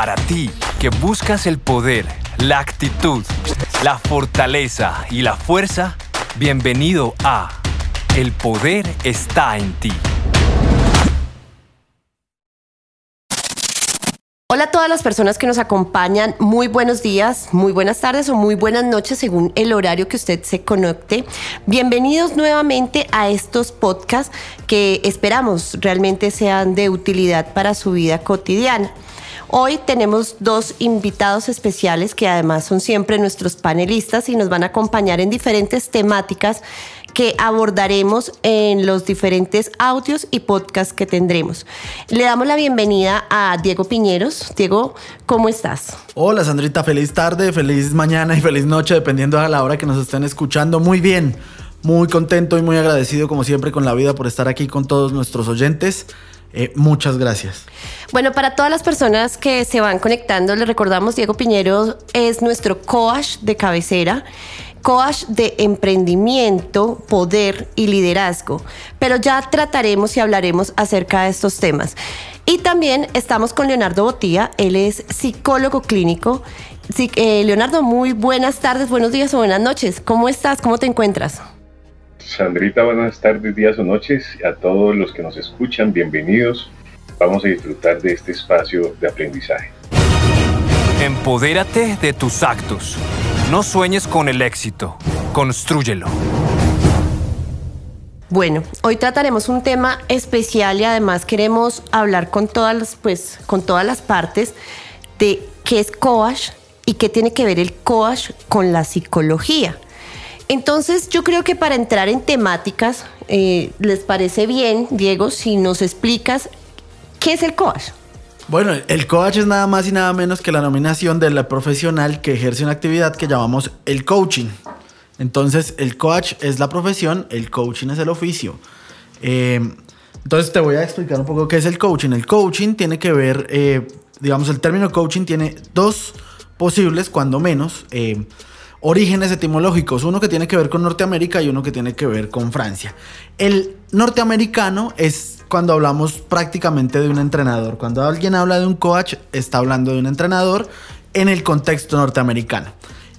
Para ti, que buscas el poder, la actitud, la fortaleza y la fuerza, bienvenido a El poder está en ti. Hola a todas las personas que nos acompañan, muy buenos días, muy buenas tardes o muy buenas noches según el horario que usted se conecte. Bienvenidos nuevamente a estos podcasts que esperamos realmente sean de utilidad para su vida cotidiana. Hoy tenemos dos invitados especiales que además son siempre nuestros panelistas y nos van a acompañar en diferentes temáticas que abordaremos en los diferentes audios y podcasts que tendremos. Le damos la bienvenida a Diego Piñeros. Diego, ¿cómo estás? Hola Sandrita, feliz tarde, feliz mañana y feliz noche, dependiendo a la hora que nos estén escuchando. Muy bien, muy contento y muy agradecido como siempre con la vida por estar aquí con todos nuestros oyentes. Eh, muchas gracias. Bueno, para todas las personas que se van conectando, les recordamos, Diego Piñeros es nuestro coach de cabecera coach de emprendimiento, poder y liderazgo, pero ya trataremos y hablaremos acerca de estos temas. Y también estamos con Leonardo Botía, él es psicólogo clínico. Eh, Leonardo, muy buenas tardes, buenos días o buenas noches. ¿Cómo estás? ¿Cómo te encuentras? Sandrita, buenas tardes, días o noches. A todos los que nos escuchan, bienvenidos. Vamos a disfrutar de este espacio de aprendizaje. Empodérate de tus actos. No sueñes con el éxito, construyelo. Bueno, hoy trataremos un tema especial y además queremos hablar con todas las, pues, con todas las partes de qué es coach y qué tiene que ver el coach con la psicología. Entonces, yo creo que para entrar en temáticas, eh, ¿les parece bien, Diego, si nos explicas qué es el coach? Bueno, el coach es nada más y nada menos que la nominación del profesional que ejerce una actividad que llamamos el coaching. Entonces, el coach es la profesión, el coaching es el oficio. Em, entonces, te voy a explicar un poco qué es el coaching. El coaching tiene que ver, eh, digamos, el término coaching tiene dos posibles, cuando menos, em, orígenes etimológicos. Uno que tiene que ver con Norteamérica y uno que tiene que ver con Francia. El norteamericano es cuando hablamos prácticamente de un entrenador. Cuando alguien habla de un coach, está hablando de un entrenador en el contexto norteamericano.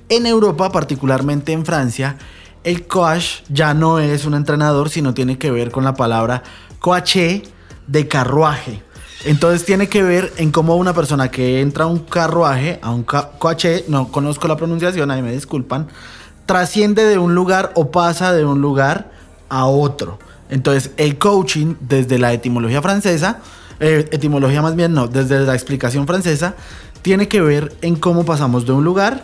En Europa, particularmente en Francia, el coach ya no es un entrenador, sino tiene que ver con la palabra coaché de carruaje. Entonces tiene que ver en cómo una persona que entra a un carruaje, a un coaché, no conozco la pronunciación, ahí me disculpan, trasciende de un lugar o pasa de un lugar a otro. Entonces, el coaching, desde la etimología francesa, eh, etimología más bien no, desde la explicación francesa, tiene que ver en cómo pasamos de un lugar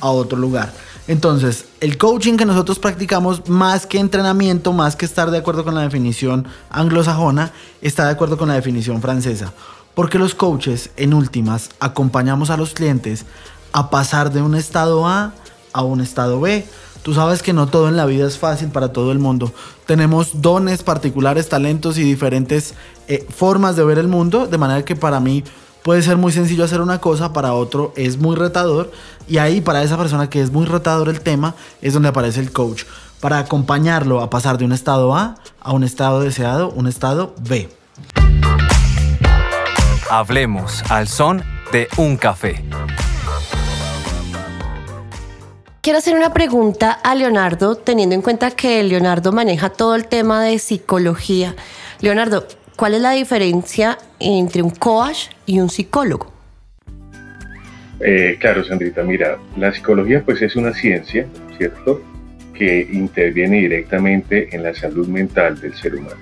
a otro lugar. Entonces, el coaching que nosotros practicamos, más que entrenamiento, más que estar de acuerdo con la definición anglosajona, está de acuerdo con la definición francesa. Porque los coaches, en últimas, acompañamos a los clientes a pasar de un estado A a un estado B Tú sabes que no todo en la vida es fácil para todo el mundo. Tenemos dones particulares, talentos y diferentes eh, formas de ver el mundo, de manera que para mí puede ser muy sencillo hacer una cosa, para otro es muy retador. Y ahí para esa persona que es muy retador el tema es donde aparece el coach, para acompañarlo a pasar de un estado A a un estado deseado, un estado B. Hablemos al son de un café. quiero hacer una pregunta a Leonardo, teniendo en cuenta que Leonardo maneja todo el tema de psicología. Leonardo, ¿cuál es la diferencia entre un coach y un psicólogo? Eh, claro, Sandrita, mira, la psicología pues es una ciencia, ¿cierto? Que interviene directamente en la salud mental del ser humano.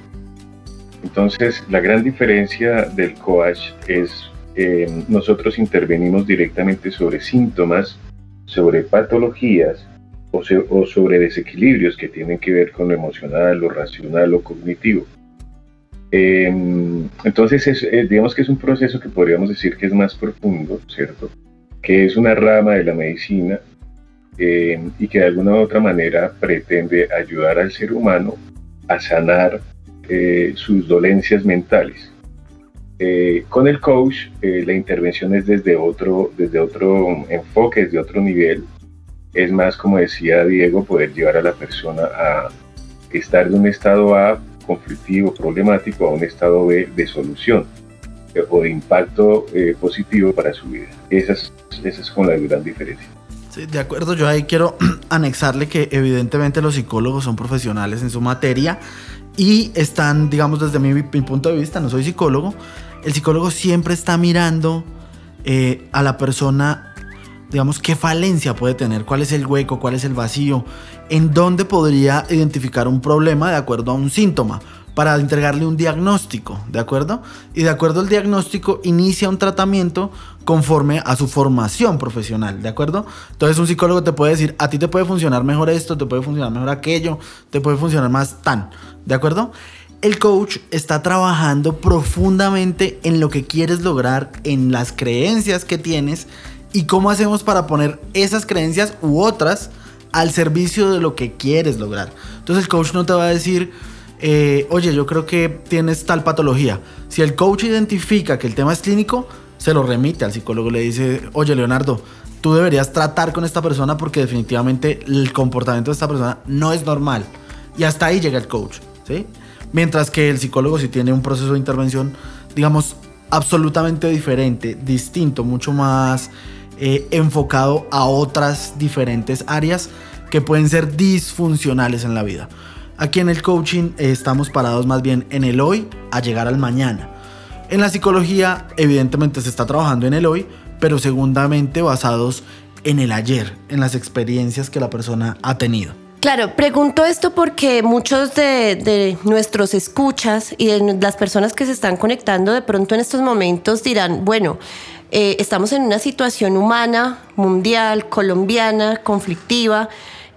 Entonces, la gran diferencia del coach es eh, nosotros intervenimos directamente sobre síntomas sobre patologías o, sobre desequilibrios que tienen que ver con lo emocional, lo racional o cognitivo. Em, entonces, eh, digamos que es un proceso que podríamos decir que es más profundo, ¿cierto? Que es una rama de la medicina em, y que de alguna u otra manera pretende ayudar al ser humano a sanar eh, sus dolencias mentales. Eh, con el coach la intervención es desde otro, desde otro enfoque, desde otro nivel. Es más, como decía Diego, poder llevar a la persona a estar de un estado A conflictivo, problemático, a un estado B de solución. o de impacto positivo para su vida. Esa es, esa es con la gran diferencia. Sí, de acuerdo, yo ahí quiero anexarle que evidentemente los psicólogos son profesionales en su materia y están, digamos, desde mi, punto de vista, no soy psicólogo, el psicólogo siempre está mirando eh, a la persona, digamos, qué falencia puede tener, cuál es el hueco, cuál es el vacío, en dónde podría identificar un problema de acuerdo a un síntoma para entregarle un diagnóstico, ¿de acuerdo? Y de acuerdo al diagnóstico inicia un tratamiento conforme a su formación profesional, ¿de acuerdo? Entonces un psicólogo te puede decir, a ti te puede funcionar mejor esto, te puede funcionar mejor aquello, te puede funcionar más tan, ¿de acuerdo? El coach está trabajando profundamente en lo que quieres lograr, en las creencias que tienes y cómo hacemos para poner esas creencias u otras al servicio de lo que quieres lograr. Entonces el coach no te va a decir, eh, oye, yo creo que tienes tal patología. Si el coach identifica que el tema es clínico, se lo remite al psicólogo, le dice, oye, Leonardo, tú deberías tratar con esta persona porque definitivamente el comportamiento de esta persona no es normal. Y hasta ahí llega el coach, ¿sí? Mientras que el psicólogo si tiene un proceso de intervención, digamos, absolutamente diferente, distinto, mucho más eh, enfocado a otras diferentes áreas que pueden ser disfuncionales en la vida. Aquí en el coaching estamos parados más bien en el hoy a llegar al mañana. En la psicología evidentemente se está trabajando en el hoy, pero segundamente basados en el ayer, en las experiencias que la persona ha tenido. Claro, pregunto esto porque muchos de, nuestros escuchas y de las personas que se están conectando de pronto en estos momentos dirán, bueno, eh, estamos en una situación humana, mundial, colombiana, conflictiva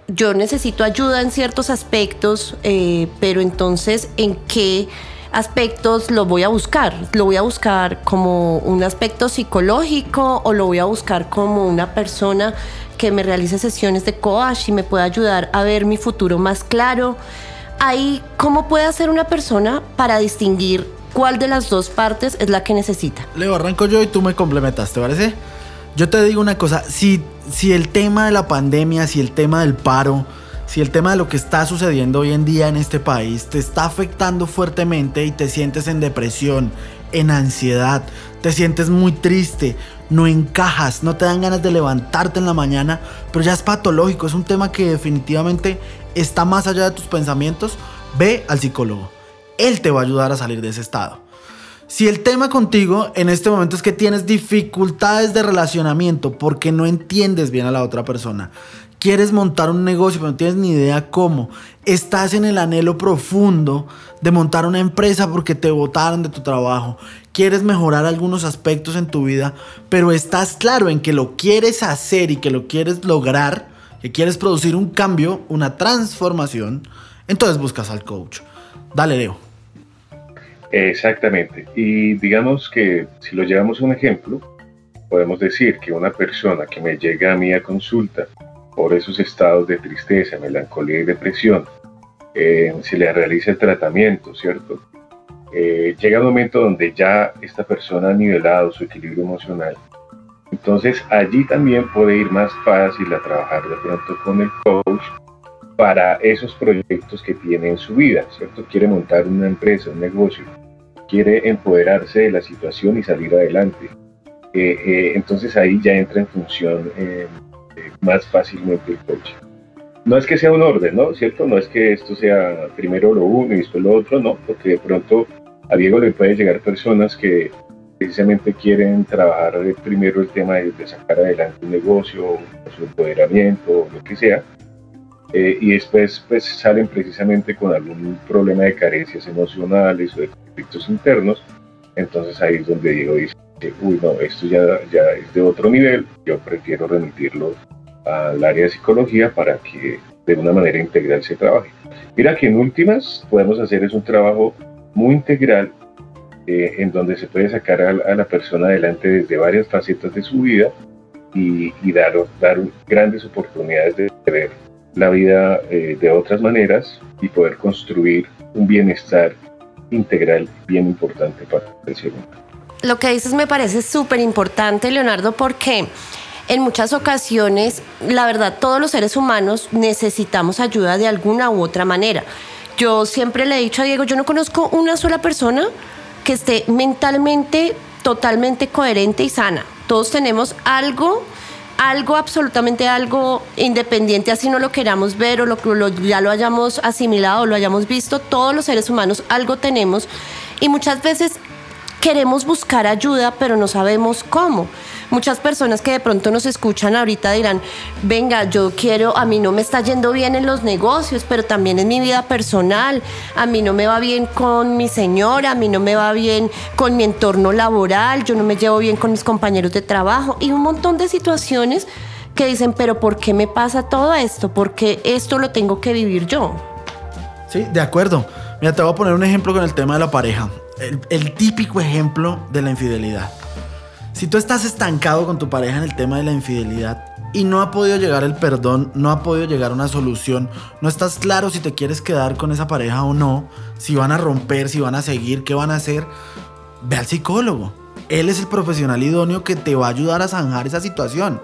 yo necesito ayuda en ciertos aspectos, eh, pero entonces, ¿en qué aspectos lo voy a buscar? ¿Lo voy a buscar como un aspecto psicológico o lo voy a buscar como una persona que me realice sesiones de coach y me pueda ayudar a ver mi futuro más claro? Ahí, ¿cómo puede hacer una persona para distinguir cuál de las dos partes es la que necesita? Leo, arranco yo y tú me complementas, ¿te parece? Yo te digo una cosa, si, si el tema de la pandemia, si el tema del paro, si el tema de lo que está sucediendo hoy en día en este país te está afectando fuertemente y te sientes en depresión, en ansiedad, te sientes muy triste, no encajas, no te dan ganas de levantarte en la mañana, pero ya es patológico, es un tema que definitivamente está más allá de tus pensamientos, ve al psicólogo. Él te va a ayudar a salir de ese estado. Si el tema contigo en este momento es que tienes dificultades de relacionamiento porque no entiendes bien a la otra persona, quieres montar un negocio pero no tienes ni idea cómo, estás en el anhelo profundo de montar una empresa porque te votaron de tu trabajo, quieres mejorar algunos aspectos en tu vida, pero estás claro en que lo quieres hacer y que lo quieres lograr, que quieres producir un cambio, una transformación, entonces buscas al coach. Dale, Leo. Exactamente. Y digamos que si lo llevamos a un ejemplo, podemos decir que una persona que me llega a mí a consulta por esos estados de tristeza, melancolía y depresión, eh, se le realiza el tratamiento, ¿cierto? Eh, llega un momento donde ya esta persona ha nivelado su equilibrio emocional. Entonces allí también puede ir más fácil a trabajar de pronto con el coach para esos proyectos que tiene en su vida, ¿cierto? Quiere montar una empresa, un negocio, quiere empoderarse de la situación y salir adelante. Eh, eh, entonces ahí ya entra en función eh, más fácilmente el coche. No es que sea un orden, ¿no? ¿Cierto? No es que esto sea primero lo uno y después lo otro, no, porque de pronto a Diego le pueden llegar personas que precisamente quieren trabajar primero el tema de, sacar adelante un negocio, su empoderamiento, lo que sea, eh, y después pues salen precisamente con algún problema de carencias emocionales o de conflictos internos, entonces ahí es donde Diego dice, uy no, esto ya, ya es de otro nivel, yo prefiero remitirlo al área de psicología para que de una manera integral se trabaje. Mira que en últimas podemos hacer es un trabajo muy integral eh, en donde se puede sacar a, la persona adelante desde varias facetas de su vida y, y dar, dar grandes oportunidades de ver la vida eh, de otras maneras y poder construir un bienestar integral bien importante para el ser humano. Lo que dices me parece súper importante, Leonardo, porque en muchas ocasiones, la verdad, todos los seres humanos necesitamos ayuda de alguna u otra manera. Yo siempre le he dicho a Diego, yo no conozco una sola persona que esté mentalmente totalmente coherente y sana. Todos tenemos algo algo, absolutamente algo independiente, así no lo queramos ver o lo, ya lo hayamos asimilado o lo hayamos visto, todos los seres humanos algo tenemos y muchas veces queremos buscar ayuda, pero no sabemos cómo. Muchas personas que de pronto nos escuchan ahorita dirán, venga, yo quiero, a mí no me está yendo bien en los negocios, pero también en mi vida personal, a mí no me va bien con mi señora, a mí no me va bien con mi entorno laboral, yo no me llevo bien con mis compañeros de trabajo y un montón de situaciones que dicen, pero ¿por qué me pasa todo esto? ¿Por qué esto lo tengo que vivir yo? Sí, de acuerdo. Mira, te voy a poner un ejemplo con el tema de la pareja. El, el típico ejemplo de la infidelidad. Si tú estás estancado con tu pareja en el tema de la infidelidad y no ha podido llegar el perdón, no ha podido llegar una solución, no estás claro si te quieres quedar con esa pareja o no, si van a romper, si van a seguir, qué van a hacer, ve al psicólogo. Él es el profesional idóneo que te va a ayudar a zanjar esa situación.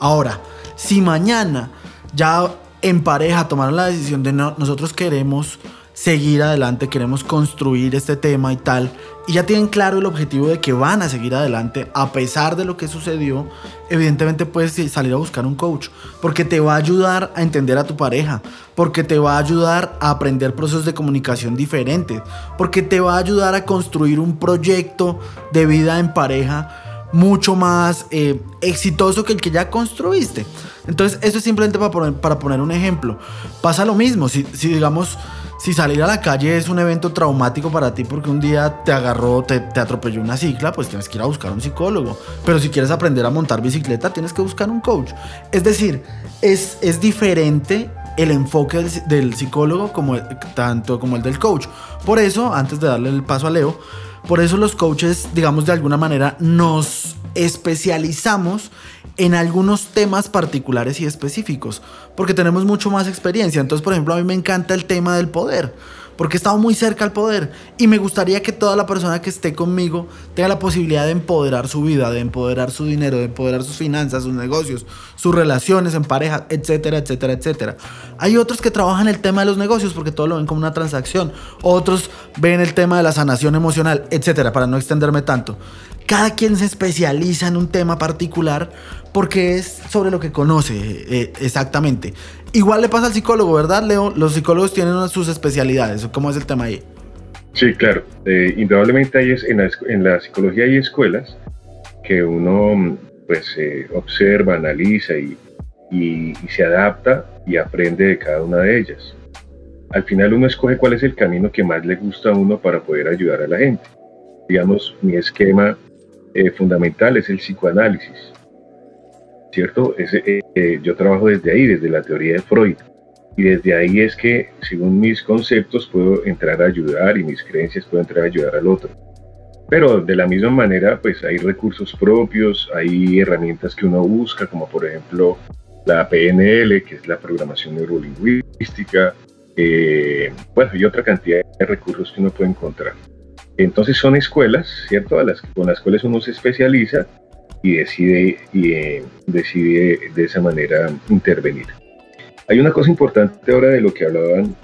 Ahora, si mañana ya en pareja tomaron la decisión de no, nosotros queremos seguir adelante, queremos construir este tema y tal, y ya tienen claro el objetivo de que van a seguir adelante a pesar de lo que sucedió, evidentemente puedes salir a buscar un coach, porque te va a ayudar a entender a tu pareja, porque te va a ayudar a aprender procesos de comunicación diferentes, porque te va a ayudar a construir un proyecto de vida en pareja mucho más eh, exitoso que el que ya construiste. Entonces, eso es simplemente para poner, para poner un ejemplo. Pasa lo mismo, si, si digamos si salir a la calle es un evento traumático para ti porque un día te agarró, te, atropelló una cicla, pues tienes que ir a buscar un psicólogo. Pero si quieres aprender a montar bicicleta, tienes que buscar un coach. Es decir, es, es diferente el enfoque del, psicólogo como tanto como el del coach. Por eso, antes de darle el paso a Leo, por eso los coaches, digamos de alguna manera, nos especializamos en algunos temas particulares y específicos, porque tenemos mucho más experiencia. Entonces, por ejemplo, a mí me encanta el tema del poder, porque he estado muy cerca al poder y me gustaría que toda la persona que esté conmigo tenga la posibilidad de empoderar su vida, de empoderar su dinero, de empoderar sus finanzas, sus negocios, sus relaciones en pareja, etcétera, etcétera, etcétera. Hay otros que trabajan el tema de los negocios porque todo lo ven como una transacción, otros ven el tema de la sanación emocional, etcétera, para no extenderme tanto. Cada quien se especializa en un tema particular porque es sobre lo que conoce eh, exactamente. Igual le pasa al psicólogo, ¿verdad, Leo? Los psicólogos tienen sus especialidades. ¿Cómo es el tema ahí? Sí, claro. Eh, indudablemente hay en, la, en la psicología hay escuelas que uno pues eh, observa, analiza y, y, se adapta y aprende de cada una de ellas. Al final uno escoge cuál es el camino que más le gusta a uno para poder ayudar a la gente. Digamos, mi esquema eh, fundamental es el psicoanálisis. ¿Cierto? Eh, eh, yo trabajo desde ahí, desde la teoría de Freud. Y desde ahí es que, según mis conceptos, puedo entrar a ayudar y mis creencias puedo entrar a ayudar al otro. Pero de la misma manera, pues hay recursos propios, hay herramientas que uno busca, como por ejemplo la PNL, que es la programación neurolingüística, bueno, y otra cantidad de recursos que uno puede encontrar. Entonces son escuelas, ¿cierto? A las, con las cuales uno se especializa y decide, y, eh, decide de esa manera intervenir. Hay una cosa importante ahora de lo que hablaban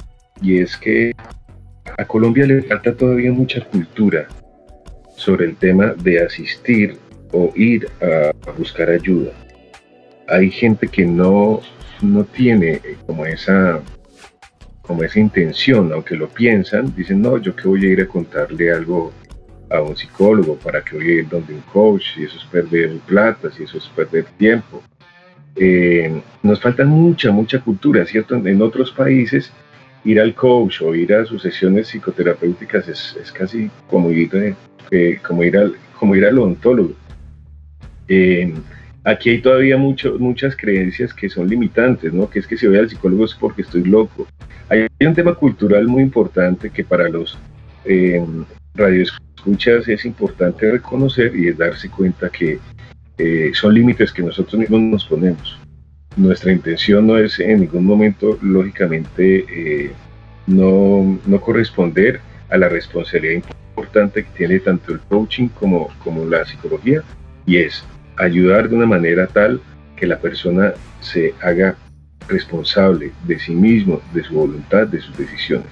y es que a Colombia le falta todavía mucha cultura sobre el tema de asistir o ir a, buscar ayuda. Hay gente que no, no tiene como esa como esa intención, aunque lo piensan, dicen, no, yo que voy a ir a contarle algo a un psicólogo, para que voy a ir donde un coach, si eso es perder plata, si eso es perder tiempo. Eh, nos falta mucha, mucha cultura, ¿cierto? En, otros países, ir al coach o ir a sus sesiones psicoterapéuticas es, es casi como ir, eh, como, ir al, como ir al ontólogo. Eh, aquí hay todavía mucho, muchas creencias que son limitantes, ¿no? Que es que si voy al psicólogo es porque estoy loco, hay un tema cultural muy importante que para los eh, radioescuchas es importante reconocer y es darse cuenta que eh, son límites que nosotros mismos nos ponemos. Nuestra intención no es en ningún momento, lógicamente, eh, no, no, corresponder a la responsabilidad importante que tiene tanto el coaching como, como la psicología y es ayudar de una manera tal que la persona se haga responsable de sí mismo, de su voluntad, de sus decisiones.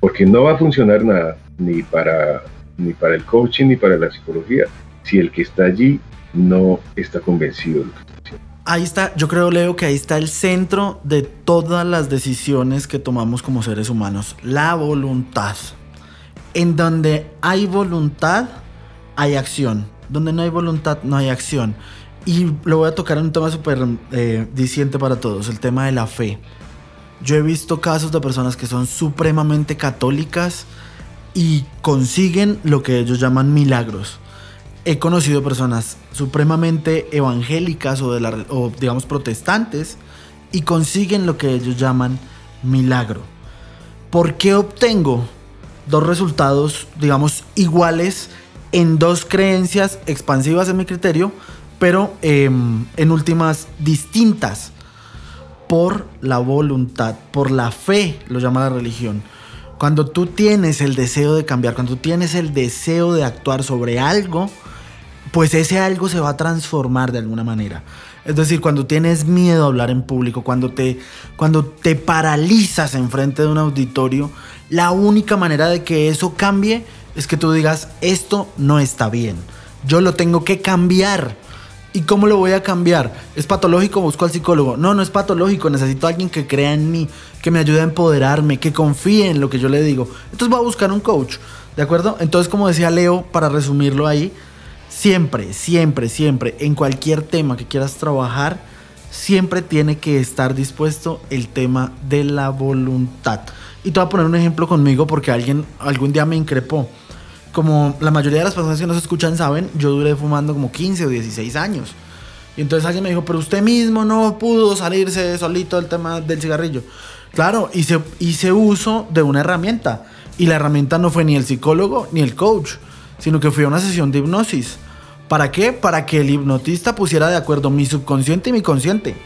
Porque no va a funcionar nada ni para, ni para el coaching ni para la psicología si el que está allí no está convencido de lo que está haciendo. Ahí está, yo creo, Leo, que ahí está el centro de todas las decisiones que tomamos como seres humanos, la voluntad. En donde hay voluntad, hay acción. Donde no hay voluntad, no hay acción. Y lo voy a tocar en un tema súper eh, para todos, el tema de la fe. Yo he visto casos de personas que son supremamente católicas y consiguen lo que ellos llaman milagros. He conocido personas supremamente evangélicas o, de la, o digamos protestantes y consiguen lo que ellos llaman milagro. ¿Por qué obtengo dos resultados, digamos, iguales en dos creencias expansivas en mi criterio, pero em, en últimas distintas? por la voluntad, por la fe, lo llama la religión. Cuando tú tienes el deseo de cambiar, cuando tú tienes el deseo de actuar sobre algo, pues ese algo se va a transformar de alguna manera. Es decir, cuando tienes miedo a hablar en público, cuando te, cuando te paralizas enfrente de un auditorio, la única manera de que eso cambie es que tú digas, esto no está bien. Yo lo tengo que cambiar. ¿Y cómo lo voy a cambiar? ¿Es patológico? Busco al psicólogo. No, no es patológico. Necesito a alguien que crea en mí, que me ayude a empoderarme, que confíe en lo que yo le digo. Entonces voy a buscar un coach. ¿De acuerdo? Entonces, como decía Leo, para resumirlo ahí, siempre, siempre, siempre, en cualquier tema que quieras trabajar, siempre tiene que estar dispuesto el tema de la voluntad. Y te voy a poner un ejemplo conmigo porque alguien algún día me increpó como la mayoría de las personas que nos escuchan saben, yo duré fumando como 15 o 16 años. Y entonces alguien me dijo, pero usted mismo no pudo salirse solito del tema del cigarrillo. Claro, hice, hice uso de una herramienta. Y la herramienta no fue ni el psicólogo ni el coach, sino que fue una sesión de hipnosis. ¿Para qué? Para que el hipnotista pusiera de acuerdo mi subconsciente y mi consciente.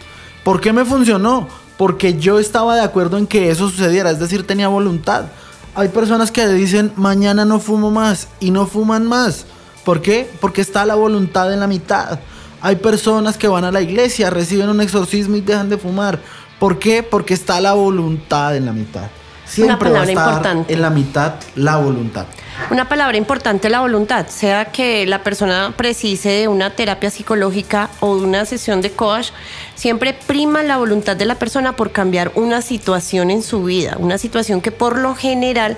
¿Por qué me funcionó? Porque yo estaba de acuerdo en que eso sucediera, es decir, tenía voluntad. Hay personas que dicen, mañana no fumo más y no fuman más. ¿Por qué? Porque está la voluntad en la mitad. Hay personas que van a la iglesia, reciben un exorcismo y dejan de fumar. ¿Por qué? Porque está la voluntad en la mitad. Siempre va a estar importante. en la mitad la voluntad. Una palabra importante, la voluntad, sea que la persona precise de una terapia psicológica o de una sesión de coach, siempre prima la voluntad de la persona por cambiar una situación en su vida, una situación que por lo general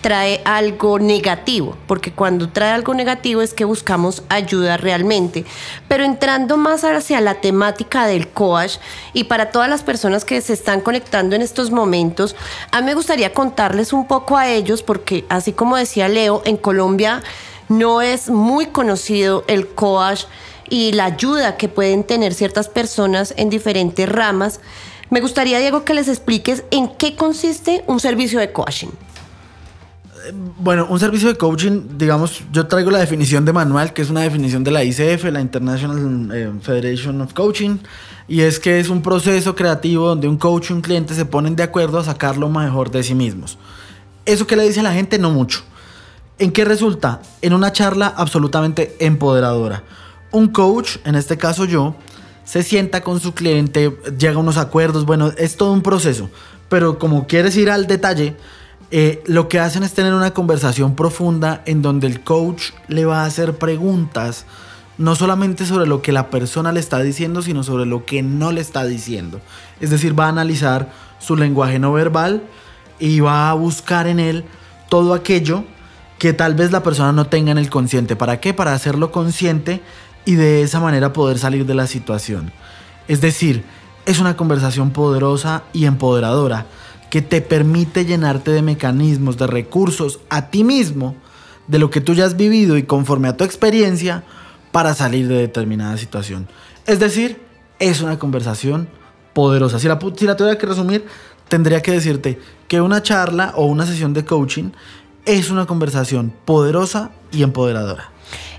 trae algo negativo, porque cuando trae algo negativo es que buscamos ayuda realmente. Pero entrando más hacia la temática del coach y para todas las personas que se están conectando en estos momentos, a mí me gustaría contarles un poco a ellos, porque así como decía Leo, en Colombia no es muy conocido el coach y la ayuda que pueden tener ciertas personas en diferentes ramas. Me gustaría, Diego, que les expliques en qué consiste un servicio de coaching. Bueno, un servicio de coaching, digamos, yo traigo la definición de manual, que es una definición de la ICF, la International eh, Federation of Coaching, y es que es un proceso creativo donde un coach y un cliente se ponen de acuerdo a sacar lo mejor de sí mismos. ¿Eso que le dice a la gente? No mucho. ¿En qué resulta? En una charla absolutamente empoderadora. Un coach, en este caso yo, se sienta con su cliente, llega a unos acuerdos, bueno, es todo un proceso, pero como quieres ir al detalle, eh, lo que hacen es tener una conversación profunda en donde el coach le va a hacer preguntas, no solamente sobre lo que la persona le está diciendo, sino sobre lo que no le está diciendo. Es decir, va a analizar su lenguaje no verbal y va a buscar en él todo aquello que tal vez la persona no tenga en el consciente. ¿Para qué? Para hacerlo consciente y de esa manera poder salir de la situación. Es decir, es una conversación poderosa y empoderadora que te permite llenarte de mecanismos, de recursos a ti mismo, de lo que tú ya has vivido y conforme a tu experiencia para salir de determinada situación. Es decir, es una conversación poderosa. Si la, si la tuviera que resumir, tendría que decirte que una charla o una sesión de coaching es una conversación poderosa y empoderadora.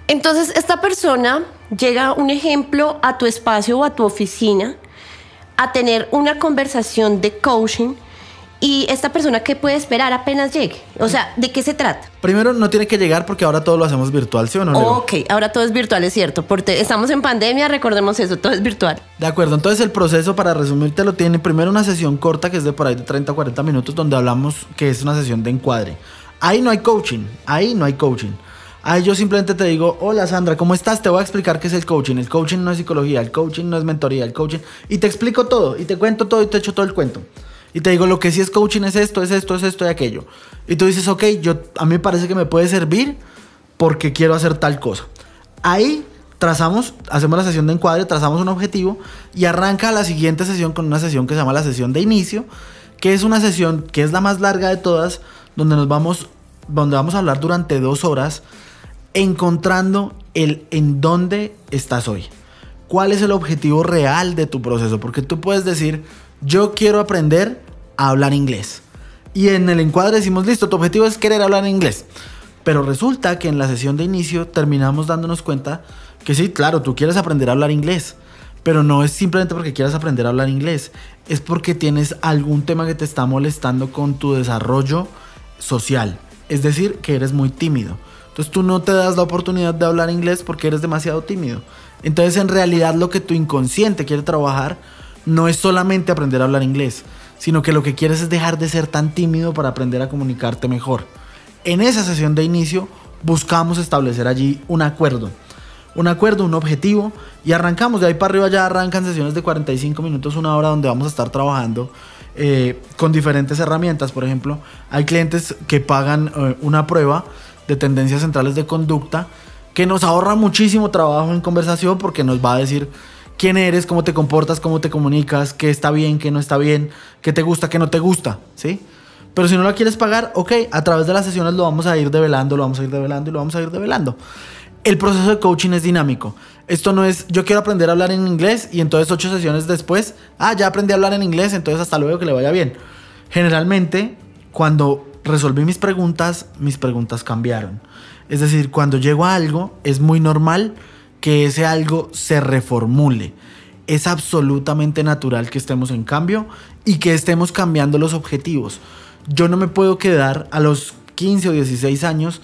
Entonces, esta persona llega, un ejemplo, a tu espacio o a tu oficina a tener una conversación de coaching ¿Y esta persona qué puede esperar apenas llegue? O sea, ¿de qué se trata? Primero, no tiene que llegar porque ahora todo lo hacemos virtual, ¿sí o no? Ok, ahora todo es virtual, es cierto. Porque estamos en pandemia, recordemos eso, todo es virtual. De acuerdo, entonces el proceso, para resumirte, lo tiene primero una sesión corta que es de por ahí de 30 a 40 minutos, donde hablamos que es una sesión de encuadre. Ahí no hay coaching, ahí no hay coaching. Ahí yo simplemente te digo, hola Sandra, ¿cómo estás? Te voy a explicar qué es el coaching. El coaching no es psicología, el coaching no es mentoría, el coaching... Y te explico todo, y te cuento todo, y te echo todo el cuento. Y te digo, lo que sí es coaching es esto, es esto, es esto y aquello. Y tú dices, ok, yo, a mí me parece que me puede servir porque quiero hacer tal cosa. Ahí trazamos, hacemos la sesión de encuadre, trazamos un objetivo y arranca la siguiente sesión con una sesión que se llama la sesión de inicio, que es una sesión que es la más larga de todas, donde nos vamos, donde vamos a hablar durante dos horas encontrando el en dónde estás hoy. ¿Cuál es el objetivo real de tu proceso? Porque tú puedes decir, yo quiero aprender a hablar inglés. Y en el encuadre decimos, listo, tu objetivo es querer hablar inglés. Pero resulta que en la sesión de inicio terminamos dándonos cuenta que sí, claro, tú quieres aprender a hablar inglés. Pero no es simplemente porque quieras aprender a hablar inglés. Es porque tienes algún tema que te está molestando con tu desarrollo social. Es decir, que eres muy tímido. Entonces tú no te das la oportunidad de hablar inglés porque eres demasiado tímido. Entonces en realidad lo que tu inconsciente quiere trabajar no es solamente aprender a hablar inglés, sino que lo que quieres es dejar de ser tan tímido para aprender a comunicarte mejor. En esa sesión de inicio buscamos establecer allí un acuerdo. Un acuerdo, un objetivo y arrancamos. De ahí para arriba ya arrancan sesiones de 45 minutos, una hora donde vamos a estar trabajando eh, con diferentes herramientas. Por ejemplo, hay clientes que pagan eh, una prueba de tendencias centrales de conducta que nos ahorra muchísimo trabajo en conversación porque nos va a decir quién eres, cómo te comportas, cómo te comunicas, qué está bien, qué no está bien, qué te gusta, qué no te gusta, ¿sí? Pero si no la quieres pagar, ok, a través de las sesiones lo vamos a ir develando, lo vamos a ir develando y lo vamos a ir develando. El proceso de coaching es dinámico. Esto no es, yo quiero aprender a hablar en inglés y entonces ocho sesiones después, ah, ya aprendí a hablar en inglés, entonces hasta luego que le vaya bien. Generalmente, cuando resolví mis preguntas, mis preguntas cambiaron. Es decir, cuando llego a algo, es muy normal que ese algo se reformule. Es absolutamente natural que estemos en cambio y que estemos cambiando los objetivos. Yo no me puedo quedar a los 15 o 16 años,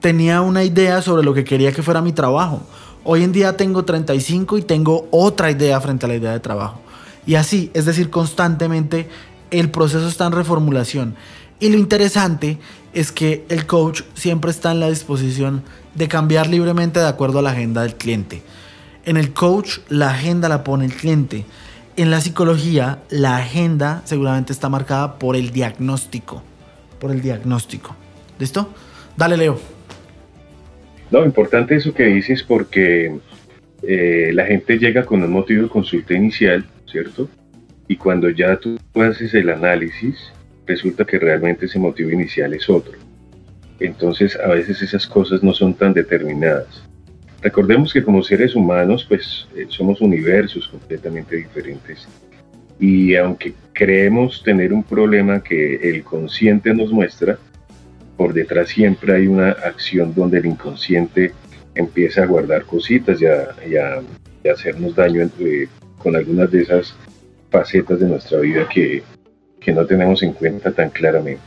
tenía una idea sobre lo que quería que fuera mi trabajo. Hoy en día tengo 35 y tengo otra idea frente a la idea de trabajo. Y así, es decir, constantemente el proceso está en reformulación. Y lo interesante es que el coach siempre está en la disposición de cambiar libremente de acuerdo a la agenda del cliente. En el coach la agenda la pone el cliente. En la psicología la agenda seguramente está marcada por el diagnóstico. Por el diagnóstico. ¿Listo? Dale, Leo. No, importante eso que dices porque eh, la gente llega con un motivo de consulta inicial, ¿cierto? Y cuando ya tú haces el análisis, resulta que realmente ese motivo inicial es otro. Entonces a veces esas cosas no son tan determinadas. Recordemos que como seres humanos pues eh, somos universos completamente diferentes y aunque creemos tener un problema que el consciente nos muestra, por detrás siempre hay una acción donde el inconsciente empieza a guardar cositas y a, hacernos daño eh, con algunas de esas facetas de nuestra vida que, que no tenemos en cuenta tan claramente.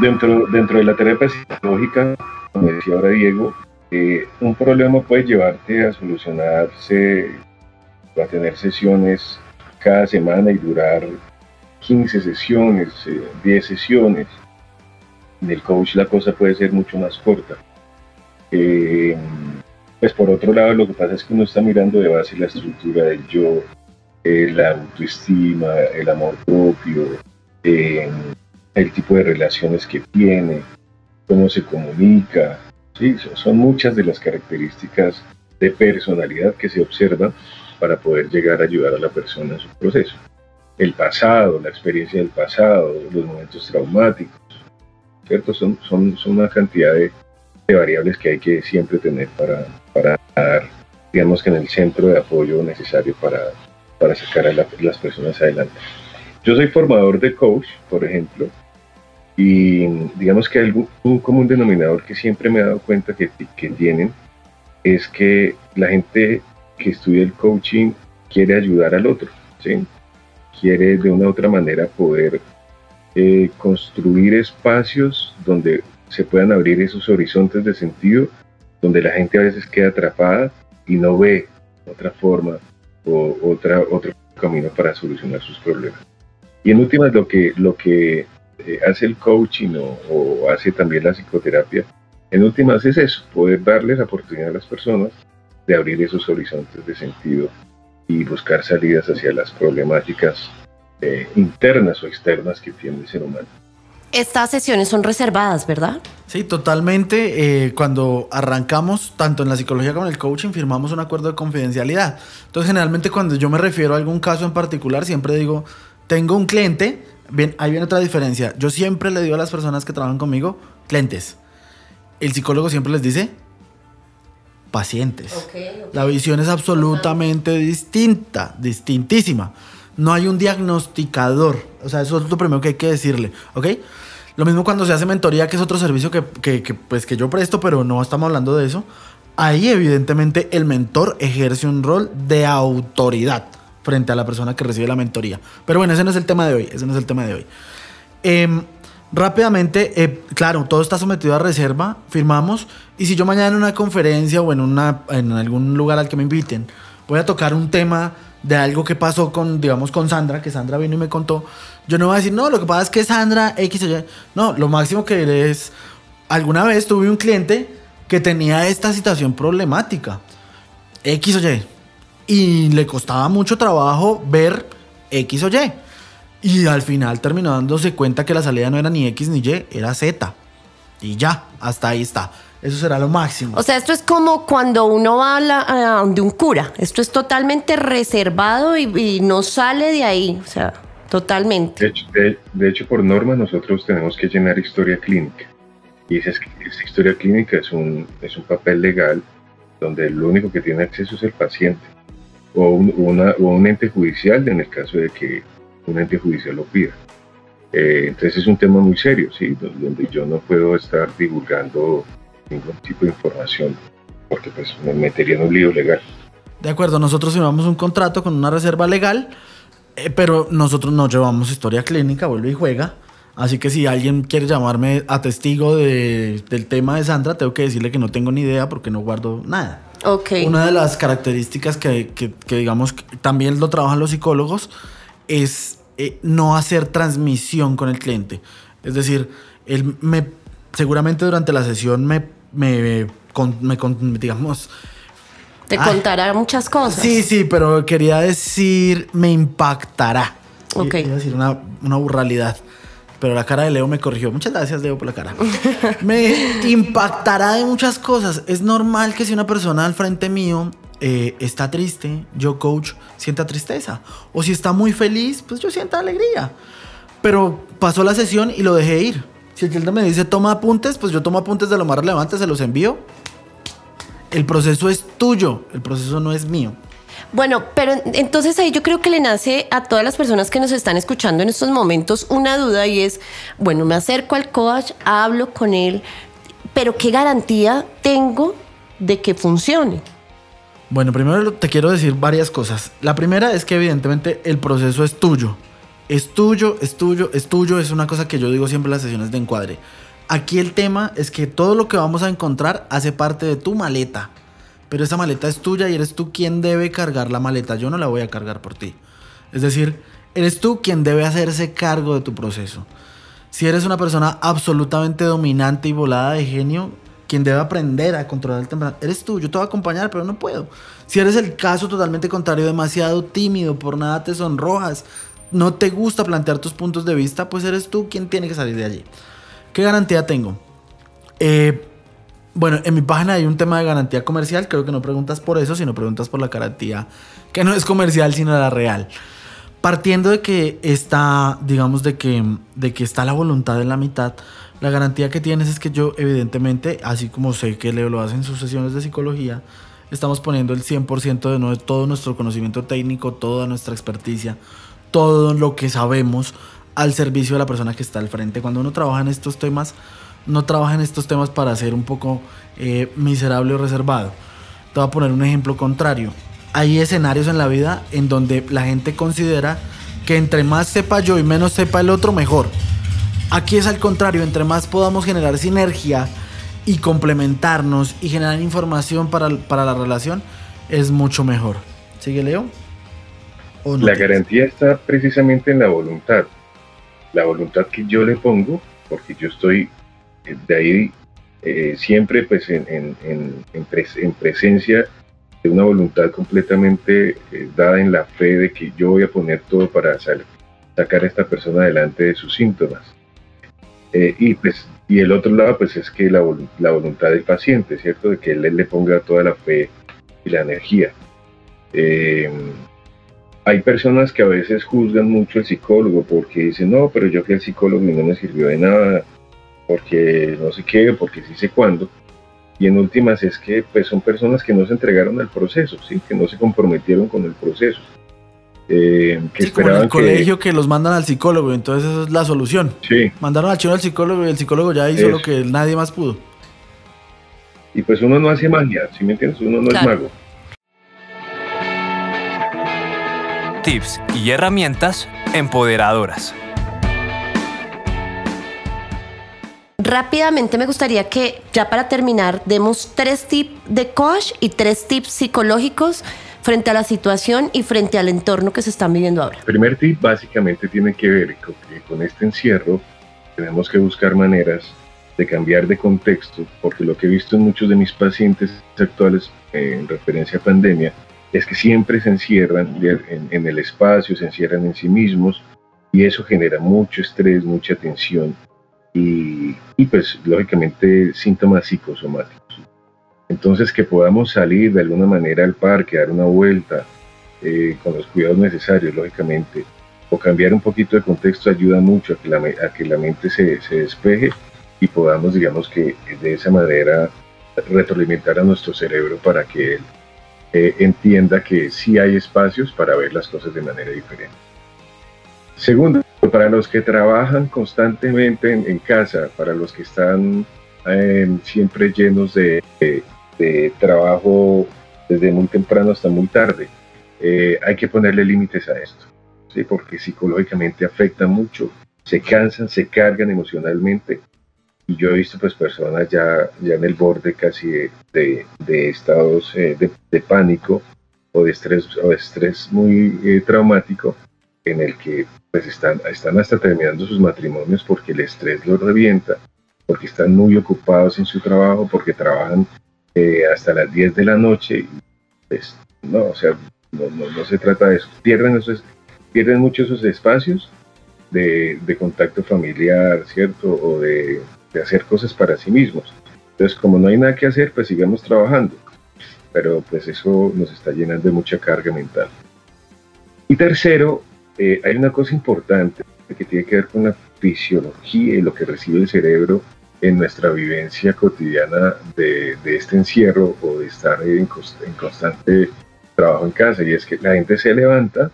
Dentro, dentro de la terapia psicológica, como decía ahora Diego, eh, un problema puede llevarte a solucionarse, a tener sesiones cada semana y durar 15 sesiones, 10 eh, sesiones. En el coach la cosa puede ser mucho más corta. Eh, pues por otro lado, lo que pasa es que uno está mirando de base la estructura del yo, la autoestima, el amor propio, eh, el tipo de relaciones que tiene, cómo se comunica. Son muchas de las características de personalidad que se observan para poder llegar a ayudar a la persona en su proceso. El pasado, la experiencia del pasado, los momentos traumáticos, ¿cierto? Son, son, son una cantidad de, de variables que hay que siempre tener para, para dar, digamos que en el centro de apoyo necesario para, para sacar a las personas adelante. Yo soy formador de coach, por ejemplo, y digamos que algo, un común denominador que siempre me he dado cuenta que, que tienen es que la gente que estudia el coaching quiere ayudar al otro, ¿sí? quiere de una u otra manera poder eh, construir espacios donde se puedan abrir esos horizontes de sentido, donde la gente a veces queda atrapada y no ve otra forma o otra, otro camino para solucionar sus problemas. Y en últimas, lo que, lo que eh, hace el coaching o, hace también la psicoterapia, en últimas es eso, poder darles la oportunidad a las personas de abrir esos horizontes de sentido y buscar salidas hacia las problemáticas eh, internas o externas que tiene el ser humano. Estas sesiones son reservadas, ¿verdad? Sí, totalmente. Eh, cuando arrancamos, tanto en la psicología como en el coaching, firmamos un acuerdo de confidencialidad. Entonces, generalmente cuando yo me refiero a algún caso en particular, siempre digo, tengo un cliente, bien, ahí viene otra diferencia. Yo siempre le digo a las personas que trabajan conmigo, clientes. El psicólogo siempre les dice, pacientes. La visión es absolutamente distinta, distintísima. No hay un diagnosticador. O sea, eso es lo primero que hay que decirle, ¿ok? Lo mismo cuando se hace mentoría, que es otro servicio que, pues, que yo presto, pero no estamos hablando de eso. Ahí evidentemente el mentor ejerce un rol de autoridad frente a la persona que recibe la mentoría. Pero bueno, ese no es el tema de hoy, ese no es el tema de hoy. Em, rápidamente, eh, claro, todo está sometido a reserva, firmamos, y si yo mañana en una conferencia o en, una, en algún lugar al que me inviten, voy a tocar un tema de algo que pasó con, digamos, con Sandra, que Sandra vino y me contó, yo no voy a decir, no, lo que pasa es que Sandra X o Y, no, lo máximo que diré es, alguna vez tuve un cliente que tenía esta situación problemática, X o Y, y le costaba mucho trabajo ver X o Y. Y al final terminó dándose cuenta que la salida no era ni X ni Y, era Z. Y ya, hasta ahí está. Eso será lo máximo. O sea, esto es como cuando uno va a, donde un cura. Esto es totalmente reservado y, no sale de ahí. O sea, totalmente. De hecho, por norma nosotros tenemos que llenar historia clínica. Y esa, esa historia clínica es un, es un papel legal donde lo único que tiene acceso es el paciente o un, ente judicial en el caso de que un ente judicial lo pida. Eh, entonces es un tema muy serio, ¿sí? donde yo no puedo estar divulgando ningún tipo de información porque pues me metería en un lío legal. De acuerdo, nosotros firmamos un contrato con una reserva legal, eh, pero nosotros no llevamos historia clínica, vuelve y juega. Así que si alguien quiere llamarme a testigo de, del tema de Sandra, tengo que decirle que no tengo ni idea porque no guardo nada. Okay. Una de las características que, que, digamos, también lo trabajan los psicólogos es eh, no hacer transmisión con el cliente. Es decir, él me, seguramente durante la sesión me, me, me, digamos... Te contará muchas cosas. Sí, sí, pero quería decir me impactará. Ok. Quería decir una, una burralidad pero la cara de Leo me corrigió. Muchas gracias, Leo, por la cara. me impactará de muchas cosas. Es normal que si una persona al frente mío eh, está triste, yo, coach, sienta tristeza. O si está muy feliz, pues yo sienta alegría. Pero pasó la sesión y lo dejé ir. Si el cliente me dice toma apuntes, pues yo tomo apuntes de lo más relevante, se los envío. El proceso es tuyo, el proceso no es mío. Bueno, pero entonces ahí yo creo que le nace a todas las personas que nos están escuchando en estos momentos una duda y es, bueno, me acerco al coach, hablo con él, pero ¿qué garantía tengo de que funcione? Bueno, primero te quiero decir varias cosas. La primera es que evidentemente el proceso es tuyo. Es tuyo, es tuyo, es tuyo. Es una cosa que yo digo siempre en las sesiones de encuadre. Aquí el tema es que todo lo que vamos a encontrar hace parte de tu maleta pero esa maleta es tuya y eres tú quien debe cargar la maleta. Yo no la voy a cargar por ti. Es decir, eres tú quien debe hacerse cargo de tu proceso. Si eres una persona absolutamente dominante y volada de genio, quien debe aprender a controlar el temperamento, eres tú. Yo te voy a acompañar, pero no puedo. Si eres el caso totalmente contrario, demasiado tímido, por nada te sonrojas, no te gusta plantear tus puntos de vista, pues eres tú quien tiene que salir de allí. ¿Qué garantía tengo? Eh, bueno, en mi página hay un tema de garantía comercial. Creo que no preguntas por eso, sino preguntas por la garantía que no es comercial, sino la real. Partiendo de que está, digamos, de que, de que está la voluntad en la mitad, la garantía que tienes es que yo, evidentemente, así como sé que Leo lo hace en sus sesiones de psicología, estamos poniendo el 100% de todo nuestro conocimiento técnico, toda nuestra experticia, todo lo que sabemos al servicio de la persona que está al frente. Cuando uno trabaja en estos temas, no trabaja en estos temas para ser un poco eh, miserable o reservado. Te voy a poner un ejemplo contrario. Hay escenarios en la vida en donde la gente considera que entre más sepa yo y menos sepa el otro, mejor. Aquí es al contrario, entre más podamos generar sinergia y complementarnos y generar información para, la relación, es mucho mejor. ¿Sigue Leo? la garantía está precisamente en la voluntad. la voluntad que yo le pongo, porque yo estoy de ahí eh, siempre pues en, en, presencia de una voluntad completamente eh, dada en la fe de que yo voy a poner todo para sacar a esta persona adelante de sus síntomas. Eh, y pues y el otro lado pues es que la, la, voluntad del paciente, ¿cierto? De que él le ponga toda la fe y la energía. hay personas que a veces juzgan mucho al psicólogo porque dicen, no, pero yo que el psicólogo no me sirvió de nada, porque no sé qué, porque sí sé cuándo. Y en últimas es que pues, son personas que no se entregaron al proceso, ¿sí? que no se comprometieron con el proceso. Eh, que esperaban en el colegio que los mandan al psicólogo, entonces esa es la solución. Sí. Mandaron al chino al psicólogo y el psicólogo ya hizo lo que nadie más pudo. Y pues uno no hace magia, ¿sí me entiendes? Uno no es mago. Tips y herramientas empoderadoras. Rápidamente me gustaría que ya para terminar demos tres tips de coach y tres tips psicológicos frente a la situación y frente al entorno que se están viviendo ahora. El primer tip básicamente tiene que ver con este encierro tenemos que buscar maneras de cambiar de contexto, porque lo que he visto en muchos de mis pacientes actuales eh, en referencia a pandemia es que siempre se encierran en, en el espacio, se encierran en sí mismos y eso genera mucho estrés, mucha tensión y, pues lógicamente síntomas psicosomáticos. Entonces que podamos salir de alguna manera al parque, dar una vuelta eh, con los cuidados necesarios, lógicamente, o cambiar un poquito de contexto ayuda mucho a que la, a que la mente se, se despeje y podamos, digamos que de esa manera retroalimentar a nuestro cerebro para que él eh, entienda que sí hay espacios para ver las cosas de manera diferente. Segundo, para los que trabajan constantemente en, casa, para los que están em, siempre llenos de, trabajo desde muy temprano hasta muy tarde, eh, hay que ponerle límites a esto, ¿sí? porque psicológicamente afecta mucho, se cansan, se cargan emocionalmente. Y yo he visto pues personas ya, ya en el borde casi de, estados eh, de, pánico o de estrés, o de estrés muy eh, traumático en el que pues están, están hasta terminando sus matrimonios porque el estrés los revienta, porque están muy ocupados en su trabajo, porque trabajan eh, hasta las 10 de la noche. Pues, no, o sea, no, no, se trata de eso. Pierden, esos, pierden mucho esos espacios de, de contacto familiar, ¿cierto? O de, de hacer cosas para sí mismos. Entonces, como no hay nada que hacer, pues sigamos trabajando. Pero pues eso nos está llenando de mucha carga mental. Y tercero, eh, hay una cosa importante que tiene que ver con la fisiología y lo que recibe el cerebro en nuestra vivencia cotidiana de, este encierro o de estar en, constante trabajo en casa. Y es que la gente se levanta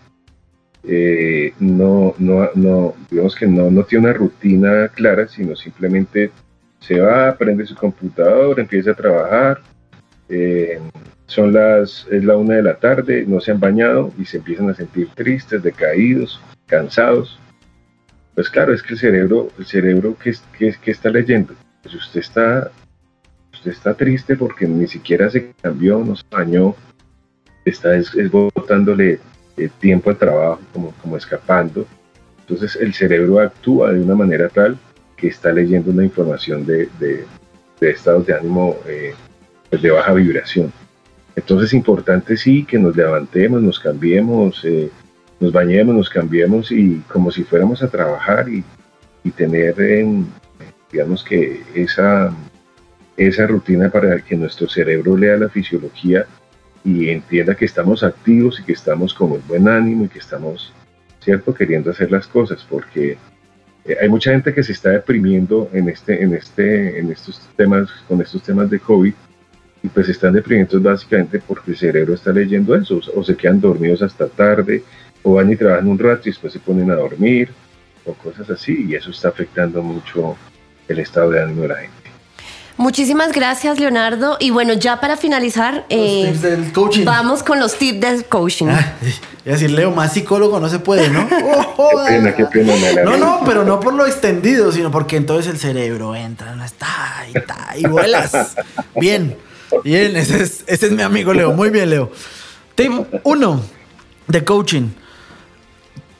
eh, no, no, no, digamos que no, no tiene una rutina clara, sino simplemente se va, prende su computador, empieza a trabajar, eh, son las, es la una de la tarde, no se han bañado y se empiezan a sentir tristes, decaídos, cansados. Pues claro, es que el cerebro, el cerebro que, que, está leyendo, pues usted está, usted está triste porque ni siquiera se cambió, no se bañó, está es, botándole eh, tiempo al trabajo, como, como escapando. Entonces el cerebro actúa de una manera tal que está leyendo una información de, de, estados de ánimo eh, pues de baja vibración. Entonces es importante sí que nos levantemos, nos cambiemos, eh, nos bañemos, nos cambiemos y como si fuéramos a trabajar y, tener, digamos que esa, esa rutina para que nuestro cerebro lea la fisiología y entienda que estamos activos y que estamos con buen ánimo y que estamos, ¿cierto?, queriendo hacer las cosas, porque eh, hay mucha gente que se está deprimiendo en, este, en, este, en estos temas, con estos temas de COVID, y pues están deprimidos básicamente porque el cerebro está leyendo eso, o se quedan dormidos hasta tarde, o van y trabajan un rato y después se ponen a dormir, o cosas así, y eso está afectando mucho el estado de ánimo de la gente. Muchísimas gracias, Leonardo. Y bueno, ya para finalizar, eh, vamos con los tips del coaching. Ah, es decir, Leo, más psicólogo no se puede, ¿no? qué pena, qué pena. no, no, pero no por lo extendido, sino porque entonces el cerebro entra, no está, y, está, y vuelas. Bien. Bien, ese es, mi amigo Leo. Muy bien, Leo. Tip 1 de coaching.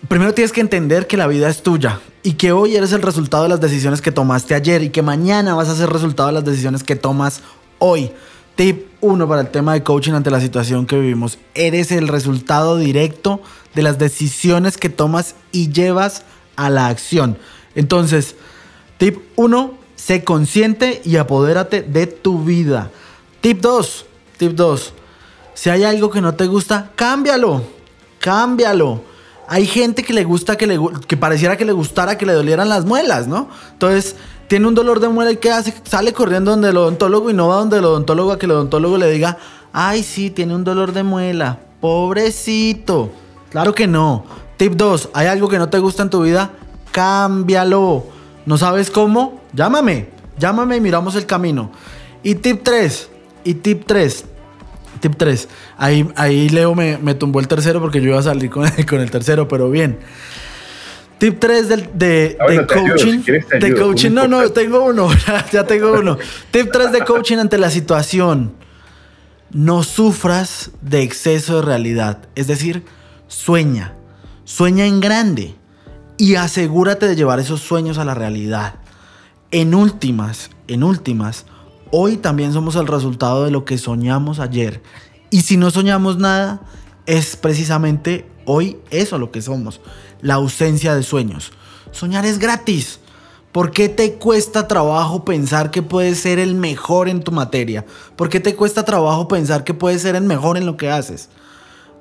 Primero tienes que entender que la vida es tuya y que hoy eres el resultado de las decisiones que tomaste ayer y que mañana vas a ser resultado de las decisiones que tomas hoy. Tip 1 para el tema de coaching ante la situación que vivimos. Eres el resultado directo de las decisiones que tomas y llevas a la acción. Entonces, tip 1, sé consciente y apodérate de tu vida. Tip 2, tip 2. Si hay algo que no te gusta, cámbialo. Cámbialo. Hay gente que le gusta que, le, que pareciera que le gustara que le dolieran las muelas, ¿no? Entonces, tiene un dolor de muela y ¿qué hace? Sale corriendo donde el odontólogo y no va donde el odontólogo a que el odontólogo le diga, ay, sí, tiene un dolor de muela. Pobrecito. Claro que no. Tip 2, ¿hay algo que no te gusta en tu vida? Cámbialo. ¿No sabes cómo? Llámame. Llámame y miramos el camino. Y tip 3. Y tip 3. Tip 3. Ahí, ahí Leo me, me tumbó el tercero porque yo iba a salir con, con el tercero, pero bien. Tip 3 de, de, Ah, bueno, ayudo, coaching. si te de ayudo, coaching. no No, tengo uno. ya tengo uno. Tip 3 de coaching ante la situación. No sufras de exceso de realidad. Es decir, sueña. Sueña en grande. Y asegúrate de llevar esos sueños a la realidad. En últimas, en últimas, hoy también somos el resultado de lo que soñamos ayer. Y si no soñamos nada, es precisamente hoy eso lo que somos, la ausencia de sueños. Soñar es gratis. ¿Por qué te cuesta trabajo pensar que puedes ser el mejor en tu materia? ¿Por qué te cuesta trabajo pensar que puedes ser el mejor en lo que haces?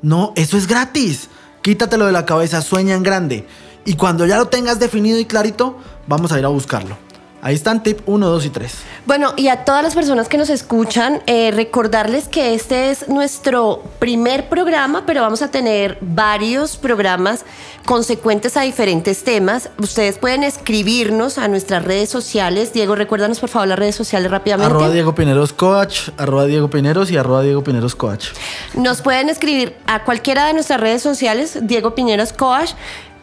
No, eso es gratis. Quítatelo de la cabeza, sueña en grande. Y cuando ya lo tengas definido y clarito, vamos a ir a buscarlo. Ahí están tip 1, 2 y 3. Bueno, y a todas las personas que nos escuchan, eh, recordarles que este es nuestro primer programa, pero vamos a tener varios programas consecuentes a diferentes temas. Ustedes pueden escribirnos a nuestras redes sociales. Diego, recuérdanos por favor las redes sociales rápidamente. Arroba Diego Pineros Coach, arroba Diego Pineros y arroba Diego Pineros Coach. Nos pueden escribir a cualquiera de nuestras redes sociales, Diego Piñeros Coach.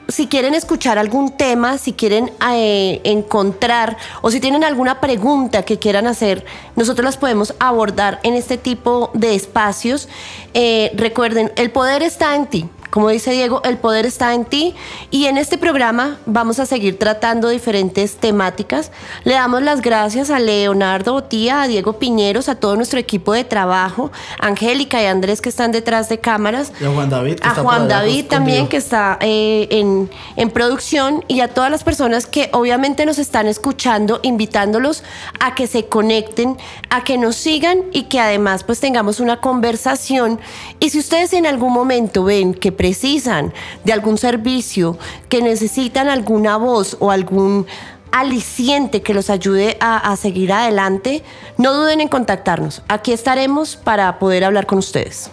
Si quieren escuchar algún tema, si quieren eh, encontrar o si tienen alguna pregunta que quieran hacer, nosotros las podemos abordar en este tipo de espacios. Eh, recuerden, el poder está en ti. Como dice Diego, el poder está en ti y en este programa vamos a seguir tratando diferentes temáticas. Le damos las gracias a Leonardo Botía, a Diego Piñeros, a todo nuestro equipo de trabajo, Angélica y Andrés que están detrás de cámaras. Y a Juan David, que A está Juan David también, que está eh, en, en producción, y a todas las personas que obviamente nos están escuchando, invitándolos a que se conecten, a que nos sigan y que además pues tengamos una conversación. Y si ustedes en algún momento ven que precisan de algún servicio, que necesitan alguna voz o algún aliciente que los ayude a, seguir adelante, no duden en contactarnos. Aquí estaremos para poder hablar con ustedes.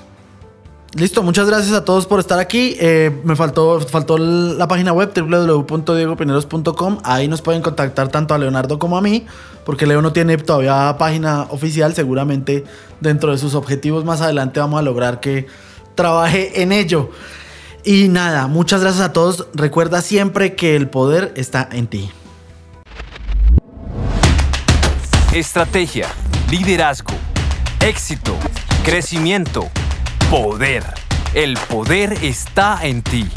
Listo, muchas gracias a todos por estar aquí. Eh, me faltó, faltó la página web www.diegopineros.com. Ahí nos pueden contactar tanto a Leonardo como a mí, porque Leo no tiene todavía página oficial. Seguramente dentro de sus objetivos más adelante vamos a lograr que trabaje en ello. Y nada, muchas gracias a todos. Recuerda siempre que el poder está en ti. Estrategia, liderazgo, éxito, crecimiento, poder. El poder está en ti.